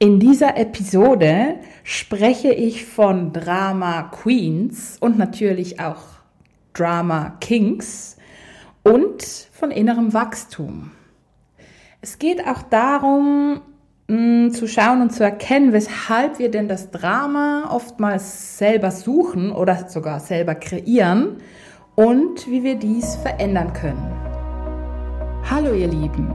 In dieser Episode spreche ich von Drama Queens und natürlich auch Drama Kings und von innerem Wachstum. Es geht auch darum, mh, zu schauen und zu erkennen, weshalb wir denn das Drama oftmals selber suchen oder sogar selber kreieren und wie wir dies verändern können. Hallo ihr Lieben,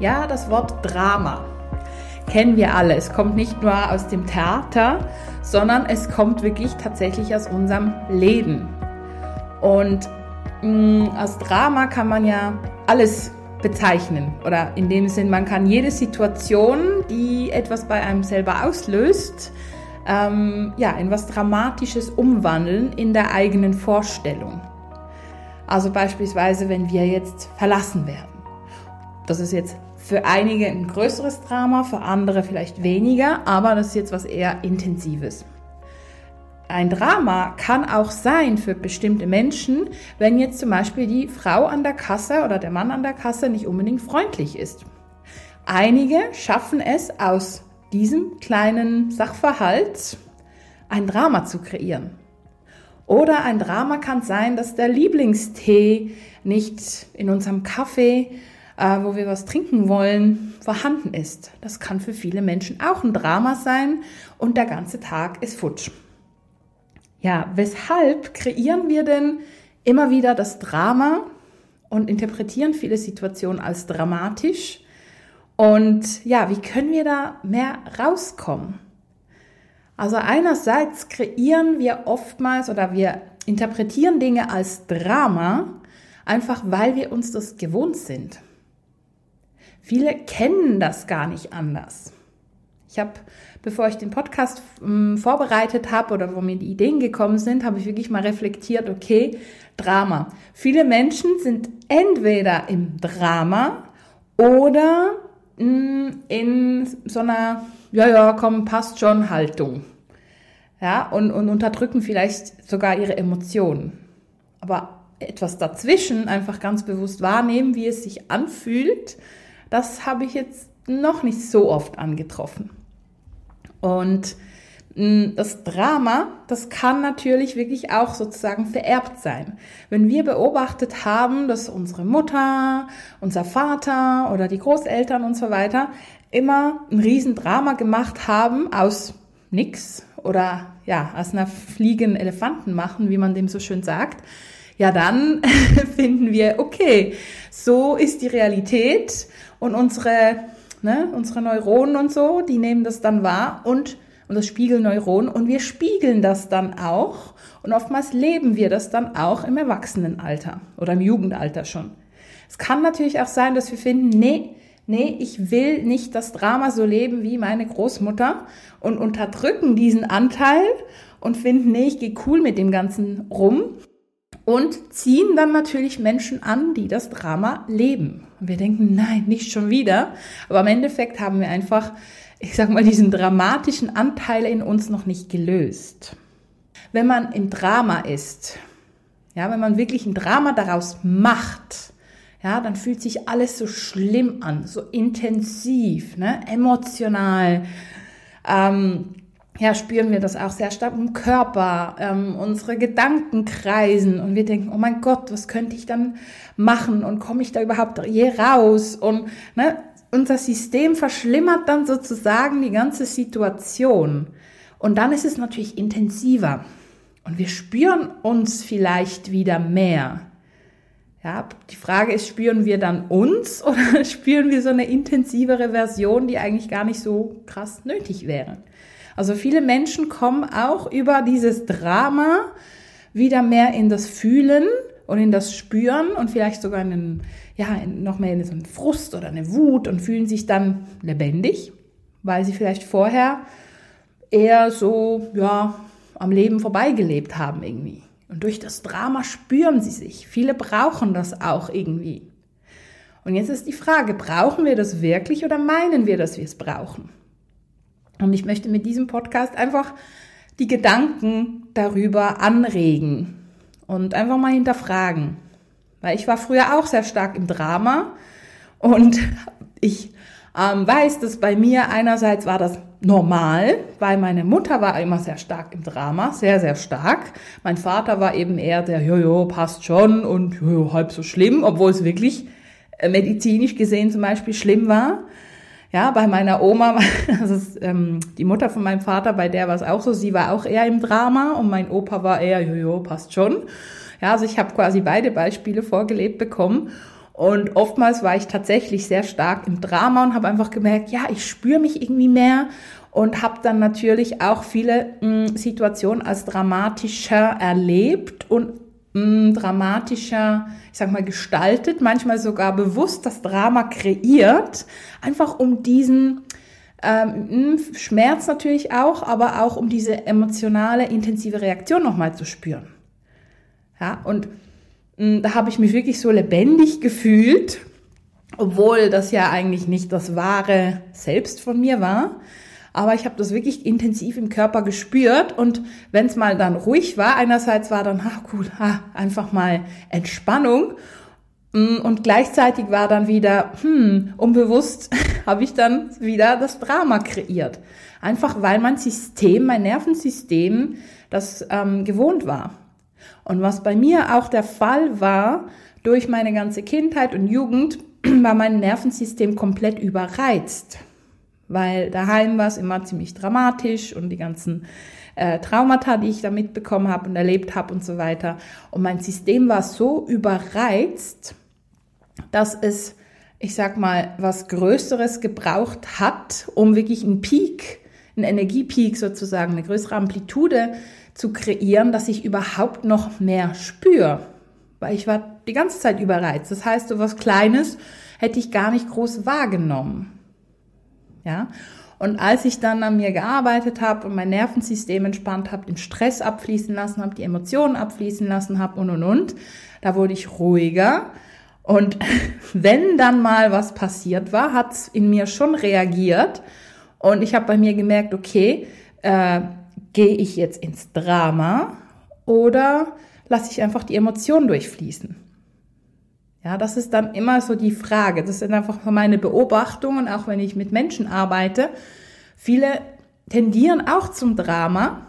Ja, das Wort Drama kennen wir alle. Es kommt nicht nur aus dem Theater, sondern es kommt wirklich tatsächlich aus unserem Leben. Und mh, mm, aus Drama kann man ja alles bezeichnen. Oder in dem Sinn, man kann jede Situation, die etwas bei einem selber auslöst, ähm, ja, in was Dramatisches umwandeln in der eigenen Vorstellung. Also beispielsweise, wenn wir jetzt verlassen werden. Das ist jetzt für einige ein größeres Drama, für andere vielleicht weniger, aber das ist jetzt was eher Intensives. Ein Drama kann auch sein für bestimmte Menschen, wenn jetzt zum Beispiel die Frau an der Kasse oder der Mann an der Kasse nicht unbedingt freundlich ist. Einige schaffen es aus diesem kleinen Sachverhalt ein Drama zu kreieren. Oder ein Drama kann sein, dass der Lieblingstee nicht in unserem Kaffee, äh, wo wir was trinken wollen, vorhanden ist. Das kann für viele Menschen auch ein Drama sein und der ganze Tag ist futsch. Ja, weshalb kreieren wir denn immer wieder das Drama und interpretieren viele Situationen als dramatisch? Und ja, wie können wir da mehr rauskommen? Also einerseits kreieren wir oftmals oder wir interpretieren Dinge als Drama, einfach weil wir uns das gewohnt sind. Viele kennen das gar nicht anders. Ich habe bevor ich den Podcast ähm, vorbereitet habe oder wo mir die Ideen gekommen sind, habe ich wirklich mal reflektiert, okay, Drama. Viele Menschen sind entweder im Drama oder mh, mm, in so einer, ja, ja, komm, passt schon Haltung. Ja, und, und unterdrücken vielleicht sogar ihre Emotionen. Aber etwas dazwischen einfach ganz bewusst wahrnehmen, wie es sich anfühlt, das habe ich jetzt noch nicht so oft angetroffen. Und mm, das Drama, das kann natürlich wirklich auch sozusagen vererbt sein. Wenn wir beobachtet haben, dass unsere Mutter, unser Vater oder die Großeltern und so weiter immer ein Riesendrama gemacht haben aus nix oder ja, aus einer fliegenden Elefanten machen, wie man dem so schön sagt, ja, dann finden wir, okay, so ist die Realität und unsere ne, unsere Neuronen und so, die nehmen das dann wahr und, und das Spiegelneuron und wir spiegeln das dann auch und oftmals leben wir das dann auch im Erwachsenenalter oder im Jugendalter schon. Es kann natürlich auch sein, dass wir finden, nee, nee, ich will nicht das Drama so leben wie meine Großmutter und unterdrücken diesen Anteil und finden, nee, ich gehe cool mit dem Ganzen rum und ziehen dann natürlich Menschen an, die das Drama leben. Und wir denken, nein, nicht schon wieder. Aber im Endeffekt haben wir einfach, ich sag mal, diesen dramatischen Anteil in uns noch nicht gelöst. Wenn man im Drama ist, ja, wenn man wirklich ein Drama daraus macht, ja, dann fühlt sich alles so schlimm an, so intensiv, ne, emotional. Ähm, ja, spüren wir das auch sehr stark im Körper, ähm, unsere Gedanken kreisen und wir denken, oh mein Gott, was könnte ich dann machen und komme ich da überhaupt je raus? Und ne, unser System verschlimmert dann sozusagen die ganze Situation. Und dann ist es natürlich intensiver und wir spüren uns vielleicht wieder mehr. Ja, die Frage ist, spüren wir dann uns oder spüren wir so eine intensivere Version, die eigentlich gar nicht so krass nötig wäre? Also viele Menschen kommen auch über dieses Drama wieder mehr in das Fühlen und in das Spüren und vielleicht sogar in ja, noch mehr in so einen Frust oder eine Wut und fühlen sich dann lebendig, weil sie vielleicht vorher eher so, ja, am Leben vorbeigelebt haben irgendwie. Und durch das Drama spüren sie sich. Viele brauchen das auch irgendwie. Und jetzt ist die Frage, brauchen wir das wirklich oder meinen wir, dass wir es brauchen? Und ich möchte mit diesem Podcast einfach die Gedanken darüber anregen und einfach mal hinterfragen. Weil ich war früher auch sehr stark im Drama und ich ähm, weiß, dass bei mir einerseits war das normal, weil meine Mutter war immer sehr stark im Drama, sehr, sehr stark. Mein Vater war eben eher der, jojo, passt schon und jojo, halb so schlimm, obwohl es wirklich äh, medizinisch gesehen zum Beispiel schlimm war. Ja, bei meiner Oma, das ist ähm, die Mutter von meinem Vater, bei der war es auch so, sie war auch eher im Drama und mein Opa war eher, jojo, passt schon. Ja, also ich habe quasi beide Beispiele vorgelebt bekommen. Und oftmals war ich tatsächlich sehr stark im Drama und habe einfach gemerkt, ja, ich spüre mich irgendwie mehr und habe dann natürlich auch viele mh, Situationen als dramatischer erlebt und mh, dramatischer, ich sag mal, gestaltet, manchmal sogar bewusst das Drama kreiert, einfach um diesen ähm, Schmerz natürlich auch, aber auch um diese emotionale, intensive Reaktion nochmal zu spüren. Ja, und hm, da habe ich mich wirklich so lebendig gefühlt, obwohl das ja eigentlich nicht das wahre Selbst von mir war. Aber ich habe das wirklich intensiv im Körper gespürt und wenn es mal dann ruhig war, einerseits war dann, ach cool, ah, einfach mal Entspannung hm, und gleichzeitig war dann wieder, hm, unbewusst habe ich dann wieder das Drama kreiert. Einfach weil mein System, mein Nervensystem das ähm, gewohnt war. Und was bei mir auch der Fall war, durch meine ganze Kindheit und Jugend war mein Nervensystem komplett überreizt. Weil daheim war es immer ziemlich dramatisch und die ganzen äh, Traumata, die ich da mitbekommen habe und erlebt habe und so weiter. Und mein System war so überreizt, dass es, ich sag mal, was Größeres gebraucht hat, um wirklich einen Peak, einen Energiepeak sozusagen, eine größere Amplitude zu kreieren, dass ich überhaupt noch mehr spüre. Weil ich war die ganze Zeit überreizt. Das heißt, so was Kleines hätte ich gar nicht groß wahrgenommen. Ja. Und als ich dann an mir gearbeitet habe und mein Nervensystem entspannt habe, den Stress abfließen lassen habe, die Emotionen abfließen lassen habe und und und, da wurde ich ruhiger. Und wenn dann mal was passiert war, hat es in mir schon reagiert. Und ich habe bei mir gemerkt, okay, äh, gehe ich jetzt ins Drama oder lasse ich einfach die Emotionen durchfließen? Ja, das ist dann immer so die Frage. Das sind einfach meine Beobachtungen, auch wenn ich mit Menschen arbeite. Viele tendieren auch zum Drama.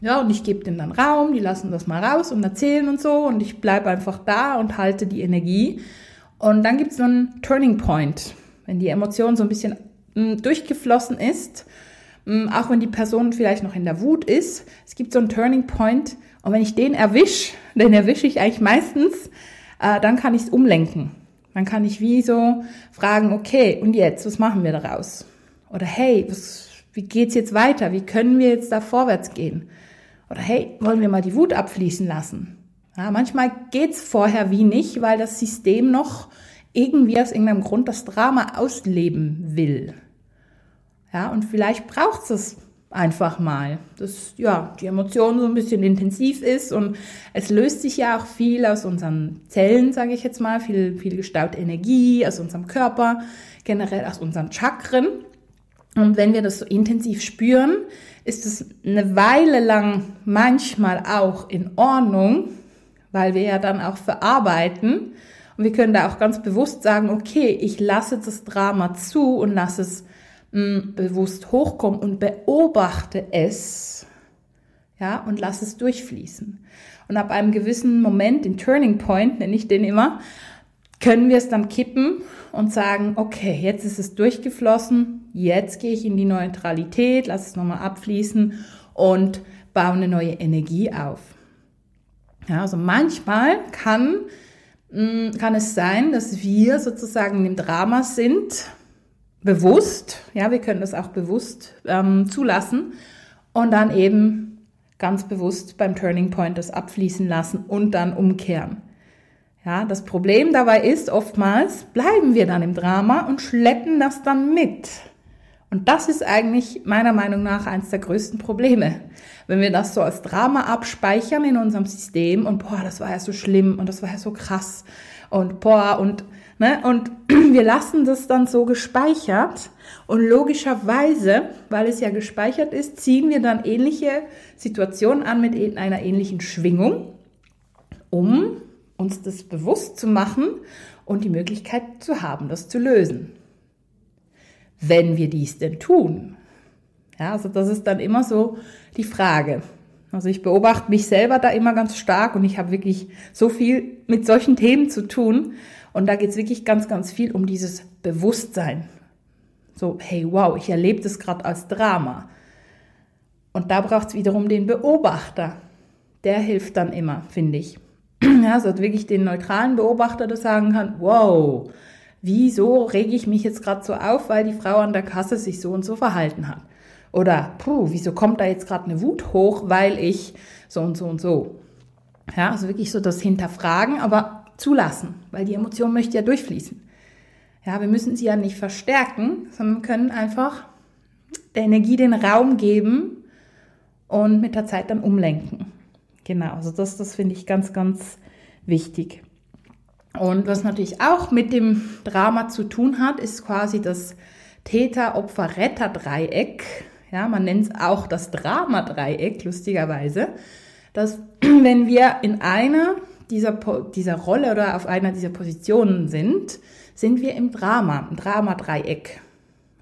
Ja, und ich gebe denen dann Raum, die lassen das mal raus und erzählen und so und ich bleibe einfach da und halte die Energie. Und dann gibt es so einen Turning Point, wenn die Emotion so ein bisschen mm, durchgeflossen ist Mm, auch wenn die Person vielleicht noch in der Wut ist. Es gibt so einen Turning Point und wenn ich den erwische, den erwische ich eigentlich meistens, äh, dann kann ich es umlenken. Dann kann ich wie so fragen, okay, und jetzt, was machen wir daraus? Oder hey, was, wie geht's jetzt weiter? Wie können wir jetzt da vorwärts gehen? Oder hey, wollen wir mal die Wut abfließen lassen? Ja, manchmal geht's vorher wie nicht, weil das System noch irgendwie aus irgendeinem Grund das Drama ausleben will. Ja, und vielleicht braucht es einfach mal, dass ja, die Emotion so ein bisschen intensiv ist und es löst sich ja auch viel aus unseren Zellen, sage ich jetzt mal, viel, viel gestaute Energie aus unserem Körper, generell aus unseren Chakren. Und wenn wir das so intensiv spüren, ist es eine Weile lang manchmal auch in Ordnung, weil wir ja dann auch verarbeiten. Und wir können da auch ganz bewusst sagen, okay, ich lasse das Drama zu und lasse es bewusst hochkommen und beobachte es, ja, und lass es durchfließen. Und ab einem gewissen Moment, den Turning Point nenne ich den immer, können wir es dann kippen und sagen, okay, jetzt ist es durchgeflossen, jetzt gehe ich in die Neutralität, lass es nochmal abfließen und baue eine neue Energie auf. Ja, also manchmal kann, kann es sein, dass wir sozusagen im Drama sind, bewusst, ja, wir können das auch bewusst ähm, zulassen und dann eben ganz bewusst beim Turning Point das abfließen lassen und dann umkehren. Ja, das Problem dabei ist, oftmals bleiben wir dann im Drama und schleppen das dann mit. Und das ist eigentlich meiner Meinung nach eines der größten Probleme. Wenn wir das so als Drama abspeichern in unserem System und boah, das war ja so schlimm und das war ja so krass und boah und ne, und wir lassen das dann so gespeichert und logischerweise, weil es ja gespeichert ist, ziehen wir dann ähnliche Situationen an mit einer ähnlichen Schwingung, um uns das bewusst zu machen und die Möglichkeit zu haben, das zu lösen wenn wir dies denn tun? Ja, also das ist dann immer so die Frage. Also ich beobachte mich selber da immer ganz stark und ich habe wirklich so viel mit solchen Themen zu tun. Und da geht es wirklich ganz, ganz viel um dieses Bewusstsein. So, hey, wow, ich erlebe das gerade als Drama. Und da braucht es wiederum den Beobachter. Der hilft dann immer, finde ich. Ja, also wirklich den neutralen Beobachter, der sagen kann, wow, wieso rege ich mich jetzt gerade so auf, weil die Frau an der Kasse sich so und so verhalten hat? Oder, puh, wieso kommt da jetzt gerade eine Wut hoch, weil ich so und so und so? Ja, also wirklich so das Hinterfragen, aber zulassen, weil die Emotion möchte ja durchfließen. Ja, wir müssen sie ja nicht verstärken, sondern können einfach der Energie den Raum geben und mit der Zeit dann umlenken. Genau, also das, das finde ich ganz, ganz wichtig. Und was natürlich auch mit dem Drama zu tun hat, ist quasi das Täter-Opfer-Retter-Dreieck. Ja, man nennt es auch das Drama-Dreieck, lustigerweise. Dass, wenn wir in einer dieser, dieser Rolle oder auf einer dieser Positionen sind, sind wir im Drama, im Drama-Dreieck.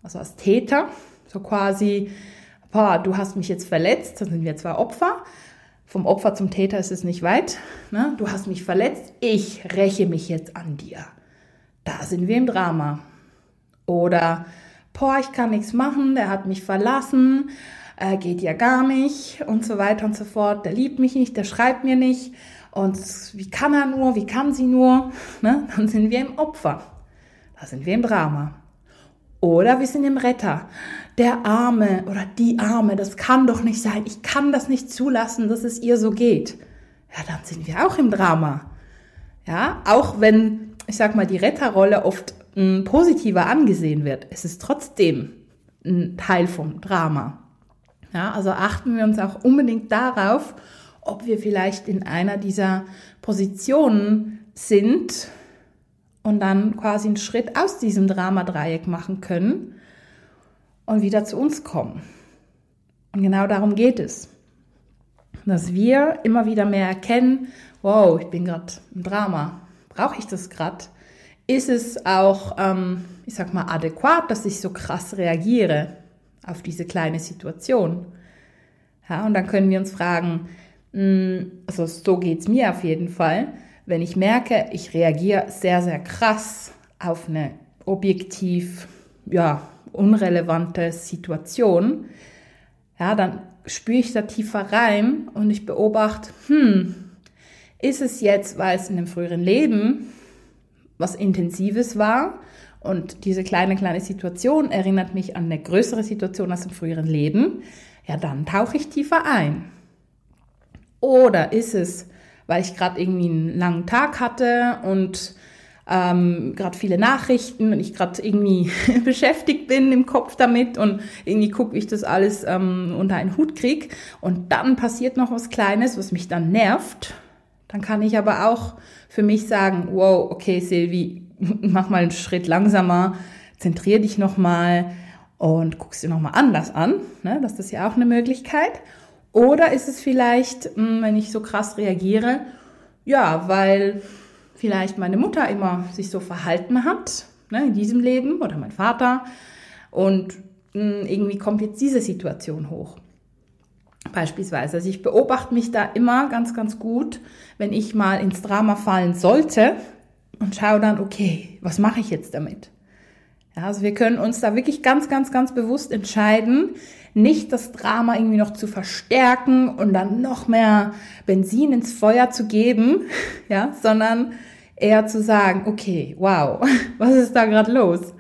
Also als Täter, so quasi, boah, du hast mich jetzt verletzt, dann sind wir zwei Opfer. Vom Opfer zum Täter ist es nicht weit. Ne? Du hast mich verletzt, ich räche mich jetzt an dir. Da sind wir im Drama. Oder, boah, ich kann nichts machen, der hat mich verlassen, äh, geht ja gar nicht und so weiter und so fort. Der liebt mich nicht, der schreibt mir nicht. Und wie kann er nur, wie kann sie nur? Ne? Dann sind wir im Opfer. Da sind wir im Drama. Oder wir sind im Retter der Arme oder die Arme, das kann doch nicht sein. Ich kann das nicht zulassen, dass es ihr so geht. Ja, dann sind wir auch im Drama. Ja, auch wenn, ich sag mal, die Retterrolle oft m, hm, positiver angesehen wird, es ist trotzdem ein Teil vom Drama. Ja, also achten wir uns auch unbedingt darauf, ob wir vielleicht in einer dieser Positionen sind und dann quasi einen Schritt aus diesem Dramadreieck machen können und wieder zu uns kommen. Und genau darum geht es. Dass wir immer wieder mehr erkennen, wow, ich bin gerade im Drama. Brauche ich das gerade? Ist es auch, ähm, ich sag mal, adäquat, dass ich so krass reagiere auf diese kleine Situation? Ja, und dann können wir uns fragen, also so geht es mir auf jeden Fall, wenn ich merke, ich reagiere sehr, sehr krass auf eine objektiv, ja, unrelevante Situation, ja, dann spüre ich da tiefer rein und ich beobachte, hm, ist es jetzt, weil es in dem früheren Leben was Intensives war? Und diese kleine, kleine Situation erinnert mich an eine größere Situation aus dem früheren Leben, ja, dann tauche ich tiefer ein. Oder ist es, weil ich gerade irgendwie einen langen Tag hatte und ähm, gerade viele Nachrichten und ich gerade irgendwie beschäftigt bin im Kopf damit und irgendwie gucke, wie ich das alles ähm, unter einen Hut krieg und dann passiert noch was Kleines, was mich dann nervt, dann kann ich aber auch für mich sagen, wow, okay, Silvi, mach mal einen Schritt langsamer, zentrier dich nochmal und guckst dir nochmal anders an. Ne? Das ist ja auch eine Möglichkeit. Oder ist es vielleicht, hm, wenn ich so krass reagiere, ja, weil vielleicht meine Mutter immer sich so verhalten hat, ne, in diesem Leben oder mein Vater. Und hm, irgendwie kommt jetzt diese Situation hoch. Beispielsweise. Also ich beobachte mich da immer ganz, ganz gut, wenn ich mal ins Drama fallen sollte und schaue dann, okay, was mache ich jetzt damit? Ja, also wir können uns da wirklich ganz, ganz, ganz bewusst entscheiden, nicht das Drama irgendwie noch zu verstärken und dann noch mehr Benzin ins Feuer zu geben, ja, sondern eher zu sagen, okay, wow, was ist da gerade los?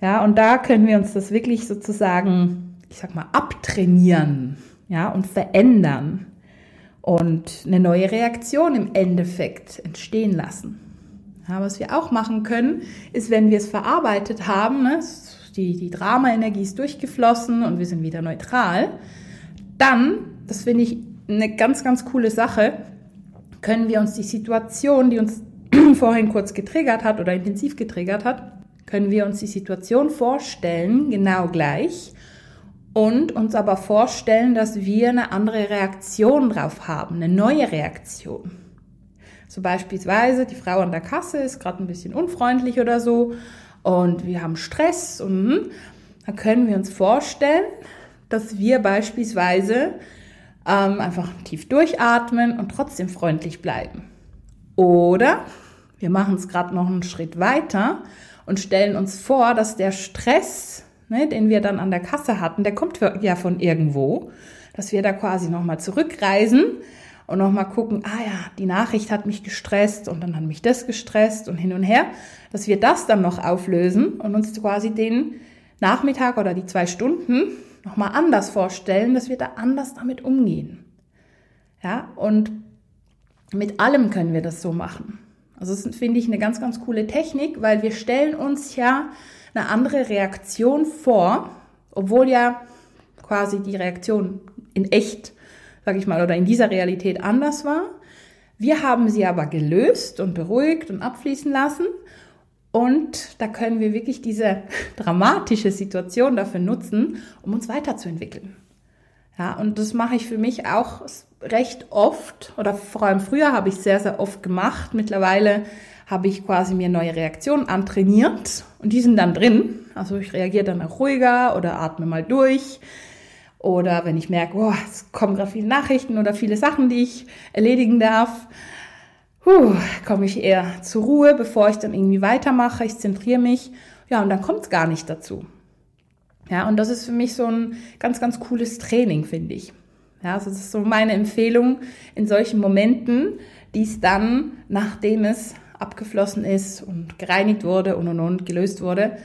Ja, und da können wir uns das wirklich sozusagen, ich sag mal, abtrainieren, ja, und verändern und eine neue Reaktion im Endeffekt entstehen lassen. Ja, was wir auch machen können, ist, wenn wir es verarbeitet haben, ne, die, die Drama-Energie ist durchgeflossen und wir sind wieder neutral, dann, das finde ich eine ganz, ganz coole Sache, können wir uns die Situation, die uns vorhin kurz getriggert hat oder intensiv getriggert hat, können wir uns die Situation vorstellen, genau gleich, und uns aber vorstellen, dass wir eine andere Reaktion drauf haben, eine neue Reaktion. So beispielsweise, die Frau an der Kasse ist gerade ein bisschen unfreundlich oder so und wir haben Stress und hm, dann können wir uns vorstellen, dass wir beispielsweise ähm, einfach tief durchatmen und trotzdem freundlich bleiben. Oder wir machen es gerade noch einen Schritt weiter und stellen uns vor, dass der Stress, ne, den wir dann an der Kasse hatten, der kommt ja von irgendwo, dass wir da quasi nochmal zurückreisen und nochmal gucken, ah ja, die Nachricht hat mich gestresst und dann hat mich das gestresst und hin und her, dass wir das dann noch auflösen und uns quasi den Nachmittag oder die zwei Stunden nochmal anders vorstellen, dass wir da anders damit umgehen. Ja, und mit allem können wir das so machen. Also das finde ich eine ganz, ganz coole Technik, weil wir stellen uns ja eine andere Reaktion vor, obwohl ja quasi die Reaktion in echt, sage ich mal, oder in dieser Realität anders war. Wir haben sie aber gelöst und beruhigt und abfließen lassen und da können wir wirklich diese dramatische Situation dafür nutzen, um uns weiterzuentwickeln. Ja, und das mache ich für mich auch recht oft oder vor allem früher habe ich sehr, sehr oft gemacht. Mittlerweile habe ich quasi mir neue Reaktionen antrainiert und die sind dann drin. Also ich reagiere dann auch ruhiger oder atme mal durch. Oder wenn ich merke, oh, es kommen gerade viele Nachrichten oder viele Sachen, die ich erledigen darf, huh, komme ich eher zur Ruhe, bevor ich dann irgendwie weitermache. Ich zentriere mich. Ja, und dann kommt es gar nicht dazu. Ja, und das ist für mich so ein ganz, ganz cooles Training, finde ich. Ja, also das ist so meine Empfehlung in solchen Momenten, dies dann, nachdem es abgeflossen ist und gereinigt wurde und und und gelöst wurde,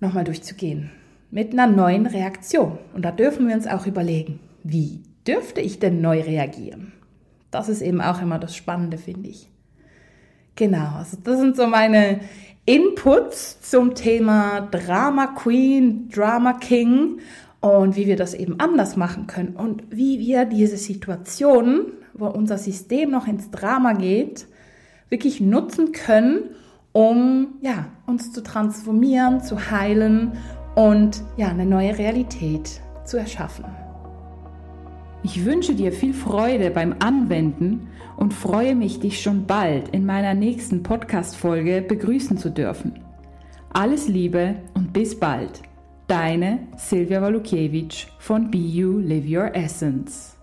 nochmal durchzugehen. Mit einer neuen Reaktion. Und da dürfen wir uns auch überlegen, wie dürfte ich denn neu reagieren? Das ist eben auch immer das Spannende, finde ich. Genau, also das sind so meine Inputs zum Thema Drama Queen, Drama King und wie wir das eben anders machen können und wie wir diese Situationen, wo unser System noch ins Drama geht, wirklich nutzen können, um ja, uns zu transformieren, zu heilen und ja, eine neue Realität zu erschaffen. Ich wünsche dir viel Freude beim Anwenden und freue mich, dich schon bald in meiner nächsten Podcast-Folge begrüßen zu dürfen. Alles Liebe und bis bald. Deine Silvia Walukiewicz von Be You Live Your Essence.